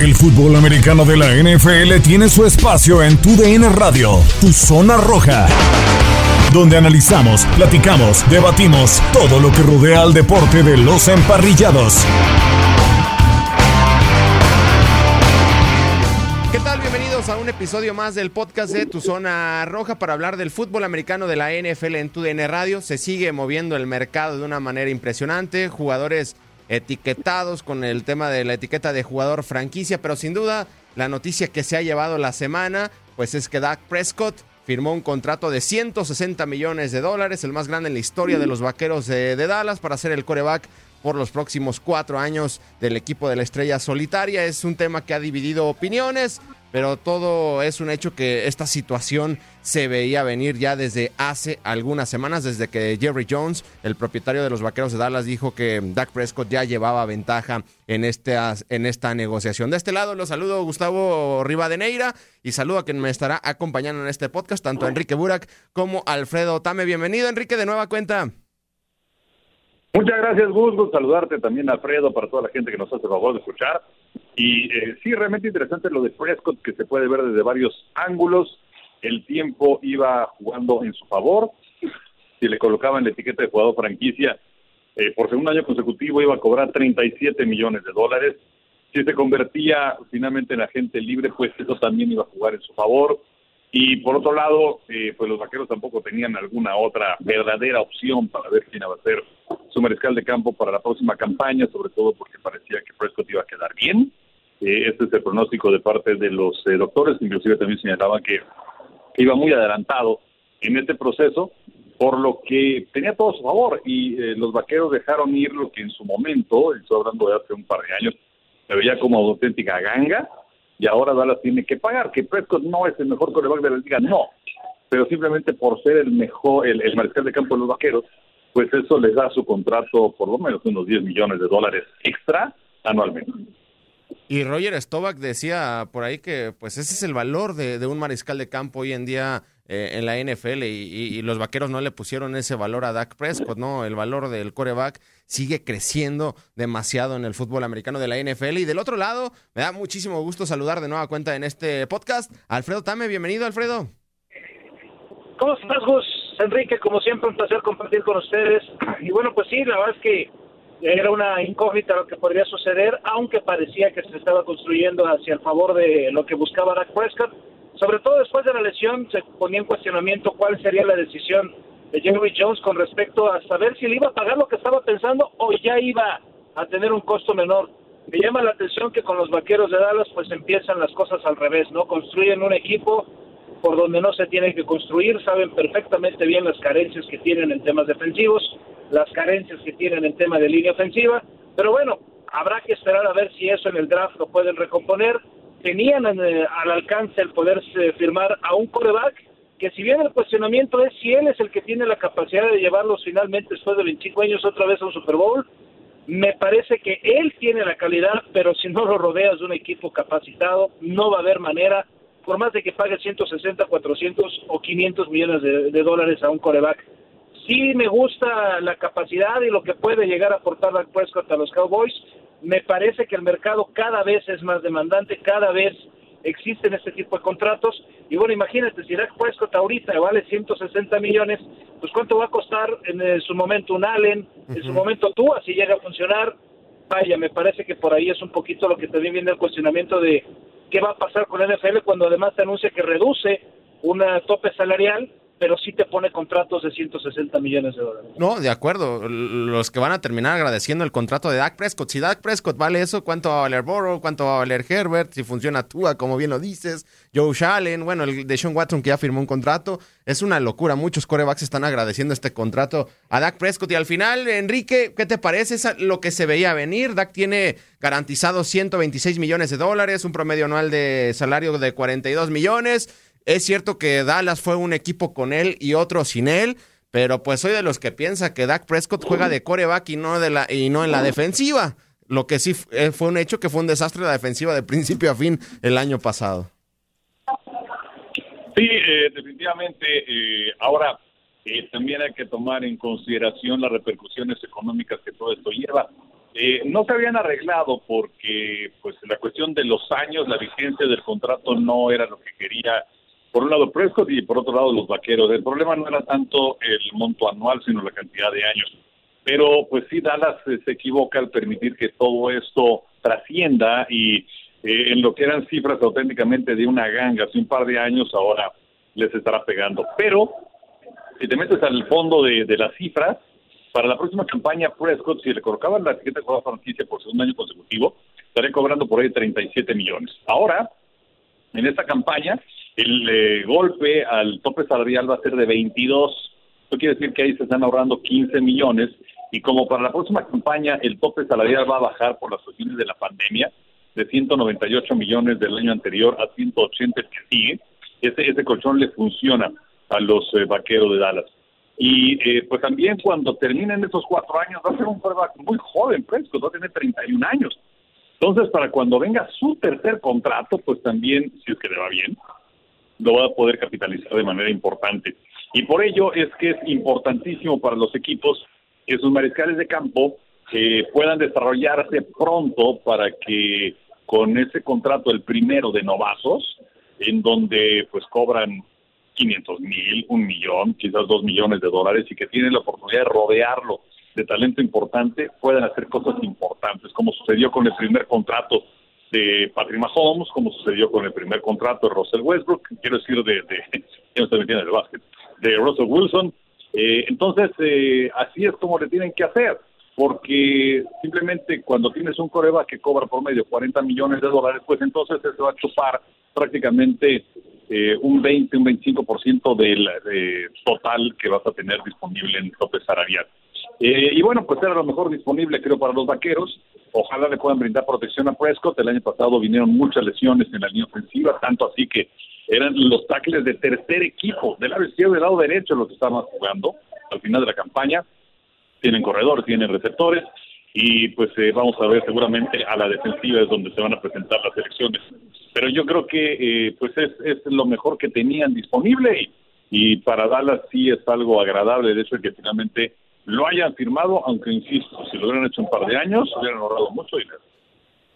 El fútbol americano de la NFL tiene su espacio en Tu DN Radio, Tu Zona Roja, donde analizamos, platicamos, debatimos todo lo que rodea al deporte de los emparrillados. ¿Qué tal? Bienvenidos a un episodio más del podcast de Tu Zona Roja para hablar del fútbol americano de la NFL en Tu DN Radio. Se sigue moviendo el mercado de una manera impresionante. Jugadores etiquetados con el tema de la etiqueta de jugador franquicia, pero sin duda la noticia que se ha llevado la semana, pues es que Dak Prescott firmó un contrato de 160 millones de dólares, el más grande en la historia de los Vaqueros de, de Dallas, para ser el coreback por los próximos cuatro años del equipo de la estrella solitaria. Es un tema que ha dividido opiniones pero todo es un hecho que esta situación se veía venir ya desde hace algunas semanas, desde que Jerry Jones, el propietario de los Vaqueros de Dallas, dijo que Dak Prescott ya llevaba ventaja en, este, en esta negociación. De este lado los saludo Gustavo Rivadeneira y saludo a quien me estará acompañando en este podcast, tanto Enrique Burak como Alfredo Tame. Bienvenido Enrique de nueva cuenta. Muchas gracias, Gus. Saludarte también, Alfredo, para toda la gente que nos hace el favor de escuchar. Y eh, sí, realmente interesante lo de Prescott, que se puede ver desde varios ángulos. El tiempo iba jugando en su favor. Si le colocaban la etiqueta de jugador franquicia, eh, por segundo año consecutivo iba a cobrar 37 millones de dólares. Si se convertía finalmente en agente libre, pues eso también iba a jugar en su favor. Y por otro lado, eh, pues los vaqueros tampoco tenían alguna otra verdadera opción para ver quién iba a ser su mariscal de campo para la próxima campaña, sobre todo porque parecía que Prescott iba a quedar bien. Eh, este es el pronóstico de parte de los eh, doctores, inclusive también señalaban que, iba muy adelantado en este proceso, por lo que tenía todo a su favor y los vaqueros dejaron ir lo que en su momento, estoy hablando de hace un par de años, se veía como auténtica ganga, y ahora Dallas tiene que pagar. Que Prescott no es el mejor coreback de la liga, no. Pero simplemente por ser el mejor, el, mariscal de campo de los vaqueros, pues eso les da su contrato por lo menos unos 10 millones de dólares extra anualmente. Y Roger Stovak decía por ahí que pues ese es el valor de, de un mariscal de campo hoy en día eh, en la NFL y, los vaqueros no le pusieron ese valor a Dak Prescott, ¿no? El valor del coreback sigue creciendo demasiado en el fútbol americano de la NFL. Y del otro lado, me da muchísimo gusto saludar de nueva cuenta en este podcast. Alfredo Tame, bienvenido, Alfredo. ¿Cómo estás, Gus? Enrique, como siempre, un placer compartir con ustedes. Y bueno, pues sí, la verdad es que era una incógnita lo que podría suceder, aunque parecía que se estaba construyendo hacia el favor de lo que buscaba Dak Prescott sobre todo después de la lesión se ponía en cuestionamiento cuál sería la decisión de Jerry Jones con respecto a saber si le iba a pagar lo que estaba pensando o ya iba a tener un costo menor. Me llama la atención que con los vaqueros de Dallas pues empiezan las cosas al revés, ¿no? Construyen un equipo por donde no se tiene que construir, saben perfectamente bien las carencias que tienen en temas defensivos, las carencias que tienen en tema de línea ofensiva, pero bueno, habrá que esperar a ver si eso en el draft lo pueden recomponer tenían eh, al alcance el poder firmar a un coreback que si bien el cuestionamiento es si él es el que tiene la capacidad de llevarlos finalmente después de 25 años otra vez a un Super Bowl, me parece que él tiene la calidad, pero si no lo rodeas de un equipo capacitado, no va a haber manera, por más de que pague 160, 400 o 500 millones de, de dólares a un coreback. Sí me gusta la capacidad y lo que puede llegar a aportar Dak Prescott a los Cowboys, me parece que el mercado cada vez es más demandante, cada vez existen este tipo de contratos. Y bueno, imagínate, si Dak Prescott ahorita vale 160 millones, pues cuánto va a costar en, eh, su momento un Allen, en su momento tú, así llega a funcionar. Vaya, me parece que por ahí es un poquito lo que también viene el cuestionamiento de qué va a pasar con el NFL cuando además se anuncia que reduce una tope salarial, pero sí te pone contratos de 160 millones de dólares. No, de acuerdo. Los que van a terminar agradeciendo el contrato de Dak Prescott. Si Dak Prescott vale eso, ¿cuánto va a valer Burrow? ¿Cuánto va a valer Herbert? Si funciona Tua, como bien lo dices. Joe Allen, bueno, el de Sean Watson que ya firmó un contrato. Es una locura. Muchos corebacks están agradeciendo este contrato a Dak Prescott. Y al final, Enrique, ¿qué te parece? Es lo que se veía venir. Dak tiene garantizado 126 millones de dólares, un promedio anual de salario de 42 millones. Es cierto que Dallas fue un equipo con él y otro sin él, pero pues soy de los que piensa que Dak Prescott juega de coreback y no, de la, y no en la defensiva. Lo que sí eh, fue un hecho que fue un desastre la defensiva de principio a fin el año pasado. Sí, eh, definitivamente. Eh, ahora, también hay que tomar en consideración las repercusiones económicas que todo esto lleva. no se habían arreglado porque pues la cuestión de los años, la vigencia del contrato no era lo que quería por un lado Prescott y por otro lado los vaqueros. El problema no era tanto el monto anual, sino la cantidad de años. Pero pues sí, Dallas se equivoca al permitir que todo esto trascienda y eh, en lo que eran cifras auténticamente de una ganga hace un par de años, ahora les estará pegando. Pero si te metes al fondo de, las cifras, para la próxima campaña Prescott, si le colocaban la siguiente jugada franquicia por segundo año consecutivo, estaría cobrando por ahí 37 millones. Ahora, en esta campaña, el eh, golpe al tope salarial va a ser de 22. Esto quiere decir que ahí se están ahorrando 15 millones y como para la próxima campaña el tope salarial va a bajar por las cuestiones de la pandemia de 198 millones del año anterior a 180 el que sigue, ese, ese colchón le funciona a los eh, vaqueros de Dallas. Y eh, pues también cuando terminen esos cuatro años va a ser un quarterback muy joven, fresco, va a tener 31 años. Entonces, para cuando venga su tercer contrato, pues también, si es que le va bien, lo va a poder capitalizar de manera importante. Y por ello es que es importantísimo para los equipos que sus mariscales de campo eh, puedan desarrollarse pronto para que con ese contrato, el primero de novatos, en donde pues cobran 500 mil, un millón, quizás dos millones de dólares y que tienen la oportunidad de rodearlo de talento importante, puedan hacer cosas importantes, como sucedió con el primer contrato de Patrick Mahomes, como sucedió con el primer contrato de Russell Westbrook, quiero decir de, de no estoy metiendo en el básquet, de Russell Wilson. Eh, entonces, eh, así es como le tienen que hacer, porque simplemente cuando tienes un coreba que cobra por medio 40 millones de dólares, pues entonces se va a chupar prácticamente eh, un 20, un 25% del total que vas a tener disponible en tope salarial. Y bueno, pues era lo mejor disponible, creo, para los vaqueros. Ojalá le puedan brindar protección a Prescott. El año pasado vinieron muchas lesiones en la línea ofensiva, tanto así que eran los tackles de tercer equipo, del lado izquierdo y del lado derecho los que estaban jugando al final de la campaña. Tienen corredores, tienen receptores y pues eh, vamos a ver seguramente a la defensiva es donde se van a presentar las elecciones. Pero yo creo que eh, pues es, es lo mejor que tenían disponible y, y para Dallas sí es algo agradable el hecho de que finalmente lo hayan firmado, aunque insisto, si lo hubieran hecho un par de años, hubieran ahorrado mucho dinero.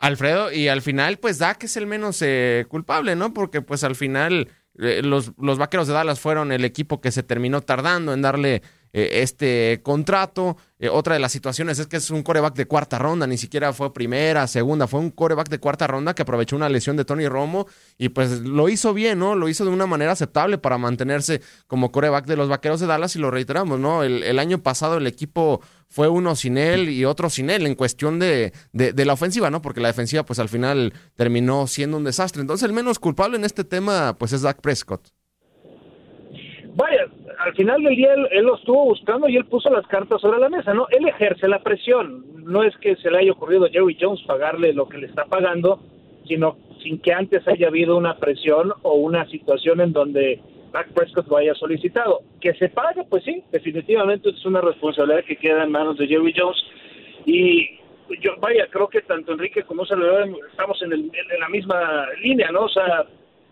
Alfredo, y al final, pues Dak es el menos eh, culpable, ¿no? Porque pues al final eh, los, los vaqueros de Dallas fueron el equipo que se terminó tardando en darle eh, este contrato. Eh, otra de las situaciones es que es un coreback de cuarta ronda, ni siquiera fue primera, segunda, fue un coreback de cuarta ronda que aprovechó una lesión de Tony Romo y pues lo hizo bien, ¿no? Lo hizo de una manera aceptable para mantenerse como coreback de los Vaqueros de Dallas y lo reiteramos, ¿no? El, año pasado el equipo fue uno sin él y otro sin él en cuestión de, de, de, la ofensiva, ¿no? Porque la defensiva pues al final terminó siendo un desastre. Entonces el menos culpable en este tema pues es Dak Prescott. Vaya, al final del día él, lo estuvo buscando y él puso las cartas sobre la mesa, ¿no? Él ejerce la presión. No es que se le haya ocurrido a Jerry Jones pagarle lo que le está pagando, sino sin que antes haya habido una presión o una situación en donde Dak Prescott lo haya solicitado. Que se pague, pues sí, definitivamente es una responsabilidad que queda en manos de Jerry Jones. Y yo, vaya, creo que tanto Enrique como Salvador estamos en, en la misma línea, ¿no? O sea,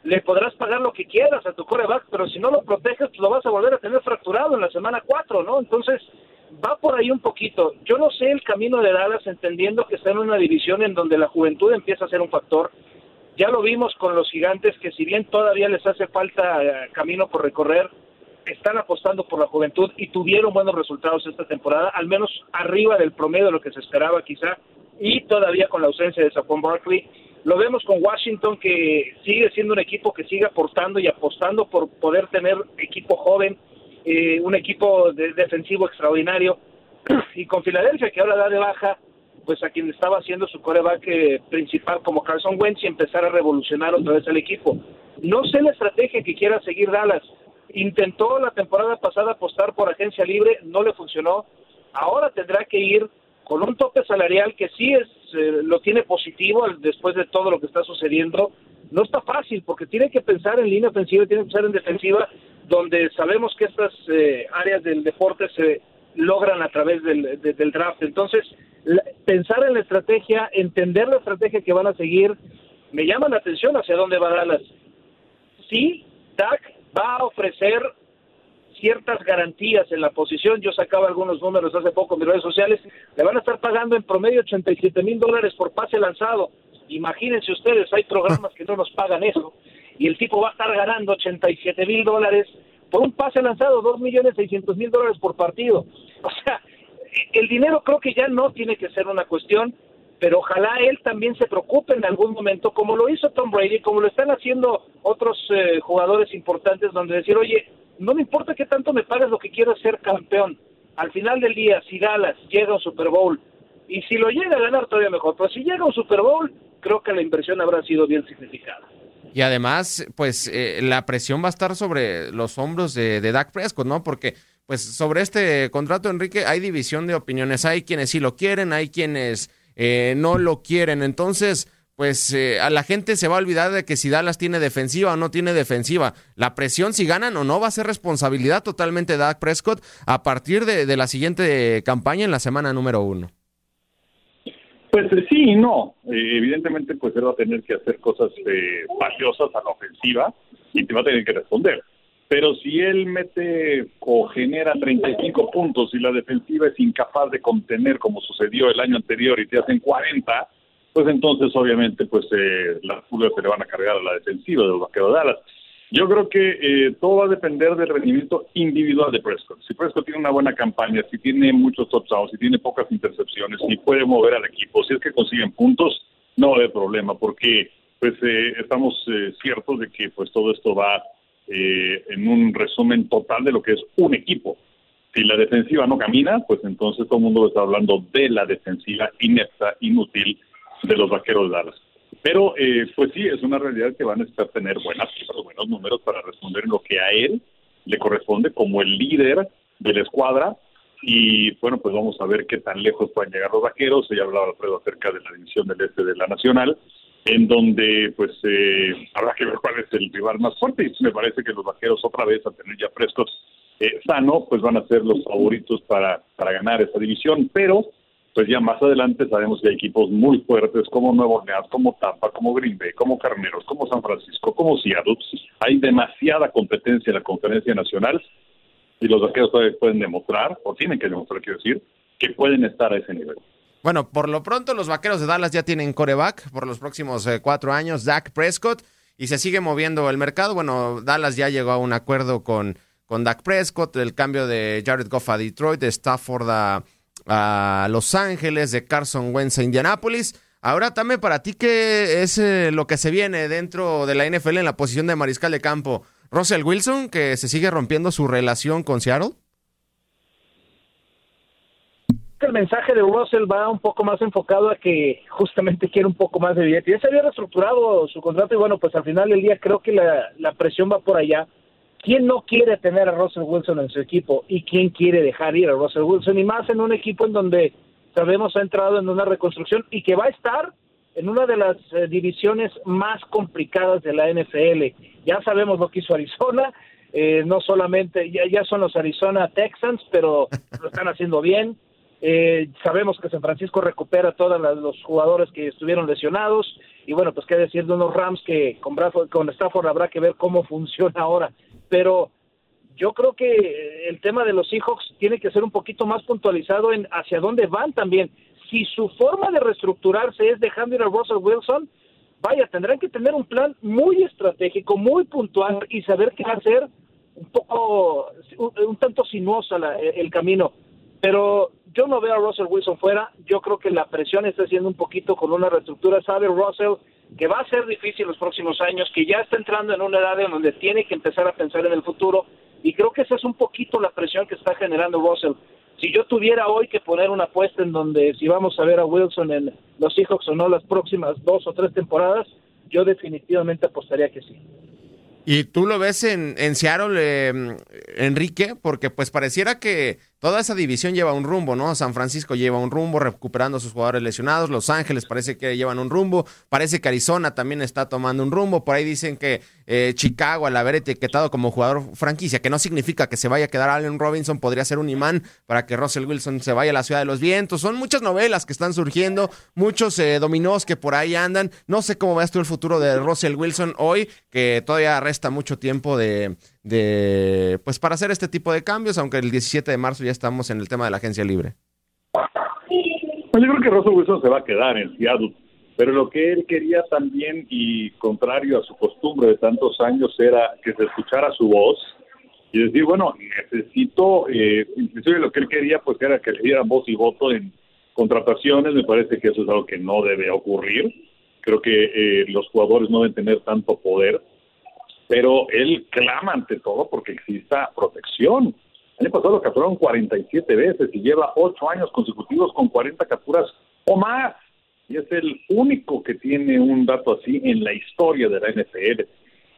le podrás pagar lo que quieras a tu coreback, pero si no lo proteges, lo vas a volver a tener fracturado en la semana 4, ¿no? Entonces, va por ahí un poquito. Yo no sé el camino de Dallas, entendiendo que está en una división en donde la juventud empieza a ser un factor. Ya lo vimos con los gigantes, que si bien todavía les hace falta eh, camino por recorrer, están apostando por la juventud y tuvieron buenos resultados esta temporada, al menos arriba del promedio de lo que se esperaba quizá, y todavía con la ausencia de Saquon Barkley Lo vemos con Washington que sigue siendo un equipo que sigue aportando y apostando por poder tener equipo joven, eh, un equipo de, defensivo extraordinario. Y con Filadelfia que ahora da de baja pues a quien estaba haciendo su coreback eh, principal como Carson Wentz y empezar a revolucionar otra vez el equipo. No sé la estrategia que quiera seguir Dallas. Intentó la temporada pasada apostar por agencia libre, no le funcionó. Ahora tendrá que ir con un tope salarial que sí es eh, lo tiene positivo después de todo lo que está sucediendo. No está fácil porque tiene que pensar en línea ofensiva, tiene que pensar en defensiva, donde sabemos que estas eh, áreas del deporte se logran a través del, del draft. Entonces, pensar en la estrategia, entender la estrategia que van a seguir, me llama la atención hacia dónde va Dallas. Sí, Dak va a ofrecer ciertas garantías en la posición. Yo sacaba algunos números hace poco en mis redes sociales. Le van a estar pagando en promedio 87 mil dólares por pase lanzado. Imagínense ustedes, hay programas que no nos pagan eso. Y el tipo va a estar ganando 87 mil dólares por un pase lanzado, 2 millones 600 mil dólares por partido. O sea, el dinero creo que ya no tiene que ser una cuestión, pero ojalá él también se preocupe en algún momento, como lo hizo Tom Brady, como lo están haciendo otros eh, jugadores importantes, donde decir, oye, no me importa qué tanto me pagues, lo que quiero ser campeón. Al final del día, si Dallas llega a un Super Bowl, y si lo llega a ganar todavía mejor, pero si llega a un Super Bowl, creo que la inversión habrá sido bien significada. Y además, pues eh, la presión va a estar sobre los hombros de, de Dak Prescott, ¿no? Porque pues sobre este contrato, Enrique, hay división de opiniones. Hay quienes sí lo quieren, hay quienes eh, no lo quieren. Entonces, pues eh, a la gente se va a olvidar de que si Dallas tiene defensiva o no tiene defensiva. La presión, si ganan o no, va a ser responsabilidad totalmente de Dak Prescott a partir de, la siguiente campaña en la semana número uno. Pues eh, sí y no. evidentemente, pues él va a tener que hacer cosas valiosas a la ofensiva y te va a tener que responder. Pero si él mete o genera 35 puntos y la defensiva es incapaz de contener como sucedió el año anterior y te hacen 40, pues entonces obviamente pues eh, las pulgas se le van a cargar a la defensiva de los vaqueros de Dallas. Yo creo que eh, todo va a depender del rendimiento individual de Prescott. Si Prescott tiene una buena campaña, si tiene muchos touchdowns, si tiene pocas intercepciones, si puede mover al equipo, si es que consiguen puntos, no hay problema, porque pues eh, estamos eh, ciertos de que pues todo esto va eh, en un resumen total de lo que es un equipo. Si la defensiva no camina, pues entonces todo el mundo está hablando de la defensiva inepta, inútil de los vaqueros Dallas. Pero, eh, pues sí, es una realidad que van a estar tener buenas cifras, buenos números para responder en lo que a él le corresponde como el líder de la escuadra. Y bueno, pues vamos a ver qué tan lejos pueden llegar los vaqueros. Ya hablaba Alfredo acerca de la división del este de la Nacional en donde pues eh, habrá que ver cuál es el rival más fuerte y me parece que los vaqueros otra vez a tener ya frescos eh, sano pues van a ser los favoritos para, para ganar esa división pero pues ya más adelante sabemos que hay equipos muy fuertes como Nuevo Orleans, como Tampa, como Green Bay, como Carneros, como San Francisco, como Seattle. Hay demasiada competencia en la conferencia nacional y los vaqueros todavía pueden demostrar, o tienen que demostrar, quiero decir, que pueden estar a ese nivel. Bueno, por lo pronto los vaqueros de Dallas ya tienen coreback por los próximos eh, cuatro años, Dak Prescott, y se sigue moviendo el mercado. Bueno, Dallas ya llegó a un acuerdo con, con Dak Prescott, el cambio de Jared Goff a Detroit, de Stafford a, Los Ángeles, de Carson Wentz a Indianapolis. Ahora también para ti, ¿qué es eh, lo que se viene dentro de la NFL en la posición de mariscal de campo? Russell Wilson, que se sigue rompiendo su relación con Seattle el mensaje de Russell va un poco más enfocado a que justamente quiere un poco más de billete. Ya se había reestructurado su contrato y bueno, pues al final del día creo que la presión va por allá. ¿Quién no quiere tener a Russell Wilson en su equipo y quién quiere dejar ir a Russell Wilson? Y más en un equipo en donde sabemos ha entrado en una reconstrucción y que va a estar en una de las eh, divisiones más complicadas de la NFL. Ya sabemos lo que hizo Arizona, eh, no solamente, ya, ya son los Arizona Texans, pero lo están haciendo bien. Eh, sabemos que San Francisco recupera todos los jugadores que estuvieron lesionados y bueno, pues qué decir de unos Rams que con, con Stafford habrá que ver cómo funciona ahora. Pero yo creo que el tema de los Seahawks tiene que ser un poquito más puntualizado en hacia dónde van también. Si su forma de reestructurarse es dejando ir a Russell Wilson, vaya, tendrán que tener un plan muy estratégico, muy puntual y saber qué hacer un poco, un, tanto sinuoso el camino. Pero yo no veo a Russell Wilson fuera. Yo creo que la presión está haciendo un poquito con una reestructura. Sabe Russell que va a ser difícil los próximos años, que ya está entrando en una edad en donde tiene que empezar a pensar en el futuro y creo que esa es un poquito la presión que está generando Russell. Si yo tuviera hoy que poner una apuesta en donde si vamos a ver a Wilson en los Seahawks o no las próximas dos o tres temporadas, yo definitivamente apostaría que sí. ¿Y tú lo ves en, en Seattle, eh, Enrique? Porque pues pareciera que toda esa división lleva un rumbo, ¿no? San Francisco lleva un rumbo recuperando a sus jugadores lesionados, Los Ángeles parece que llevan un rumbo, parece que Arizona también está tomando un rumbo, por ahí dicen que eh, Chicago al haber etiquetado como jugador franquicia, que no significa que se vaya a quedar Allen Robinson, podría ser un imán para que Russell Wilson se vaya a la ciudad de los vientos, son muchas novelas que están surgiendo, muchos eh, que por ahí andan, no sé cómo ves tú el futuro de Russell Wilson hoy, que todavía resta mucho tiempo de de pues para hacer este tipo de cambios, aunque el 17 de marzo ya estamos en el tema de la agencia libre. Pues yo creo que Russell Wilson se va a quedar en Seattle, pero lo que él quería también y contrario a su costumbre de tantos años era que se escuchara su voz y decir, bueno, necesito, eh, inclusive lo que él quería pues era que le dieran voz y voto en contrataciones, me parece que eso es algo que no debe ocurrir, creo que eh, los jugadores no deben tener tanto poder pero él clama ante todo porque exista protección. El año pasado lo capturaron 47 veces y lleva 8 años consecutivos con 40 capturas o más. Y es el único que tiene un dato así en la historia de la NFL.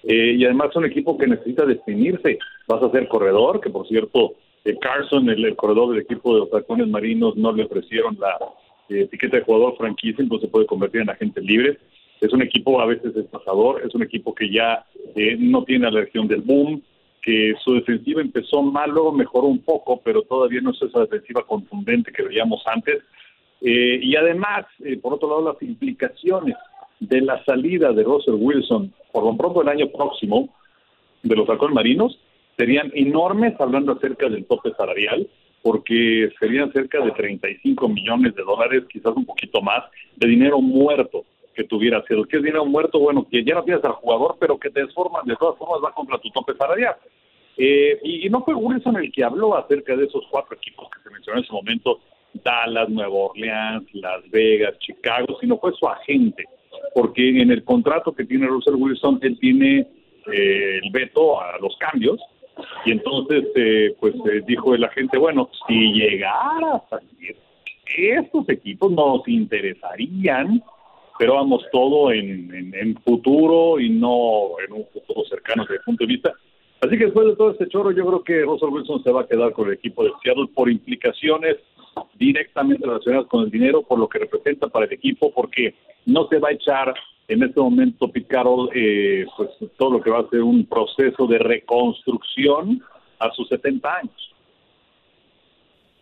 Eh, y además es un equipo que necesita definirse. Vas a ser corredor, que por cierto, eh, Carson, el, corredor del equipo de los halcones marinos, no le ofrecieron la eh, etiqueta de jugador franquicia, entonces puede convertir en agente libre. Es un equipo a veces pasador, es un equipo que ya eh, no tiene la reacción del boom, que su defensiva empezó mal, luego mejoró un poco, pero todavía no es esa defensiva contundente que veíamos antes. Eh, y además, eh, por otro lado, las implicaciones de la salida de Russell Wilson, por lo pronto el año próximo, de los halcones marinos, serían enormes hablando acerca del tope salarial, porque serían cerca de 35 millones de dólares, quizás un poquito más, de dinero muerto que tuviera sido. que es dinero muerto? Bueno, que ya no tienes al jugador, pero que te desforman, de todas formas va contra tu tope salarial. Eh, y, no fue Wilson el que habló acerca de esos cuatro equipos que se mencionó en ese momento, Dallas, Nueva Orleans, Las Vegas, Chicago, sino fue su agente, porque en el contrato que tiene Russell Wilson, él tiene eh, el veto a los cambios, y entonces, eh, pues dijo el agente, bueno, si llegara a salir, estos equipos nos interesarían pero vamos todo en, futuro y no en un futuro cercano desde el punto de vista. Así que después de todo este chorro, yo creo que Russell Wilson se va a quedar con el equipo de Seattle por implicaciones directamente relacionadas con el dinero, por lo que representa para el equipo, porque no se va a echar en este momento Pete eh, pues todo lo que va a ser un proceso de reconstrucción a sus 70 años.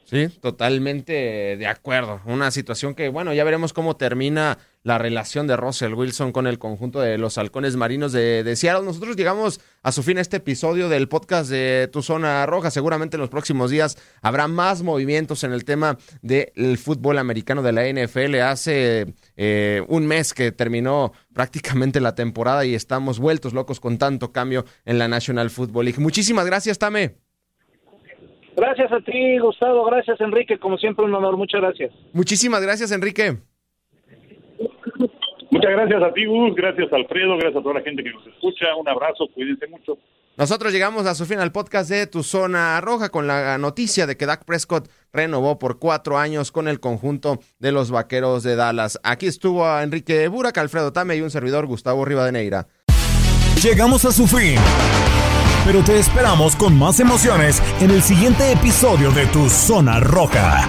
Sí, totalmente de acuerdo. Una situación que, bueno, ya veremos cómo termina la relación de Russell Wilson con el conjunto de los halcones marinos de, de, Seattle. Nosotros llegamos a su fin este episodio del podcast de Tu Zona Roja. Seguramente en los próximos días habrá más movimientos en el tema del fútbol americano de la NFL. Hace eh, un mes que terminó prácticamente la temporada y estamos vueltos locos con tanto cambio en la National Football League. Muchísimas gracias, Tame. Gracias a ti, Gustavo. Gracias, Enrique. Como siempre, un honor. Muchas gracias. Muchísimas gracias, Enrique. Muchas gracias a ti, Gus. Gracias, Alfredo. Gracias a toda la gente que nos escucha. Un abrazo. Cuídense mucho. Nosotros llegamos a su fin al podcast de Tu Zona Roja con la noticia de que Dak Prescott renovó por cuatro años con el conjunto de los Vaqueros de Dallas. Aquí estuvo a Enrique Burak, Alfredo Tame y un servidor Gustavo Rivadeneira. Llegamos a su fin pero te esperamos con más emociones en el siguiente episodio de Tu Zona Roja.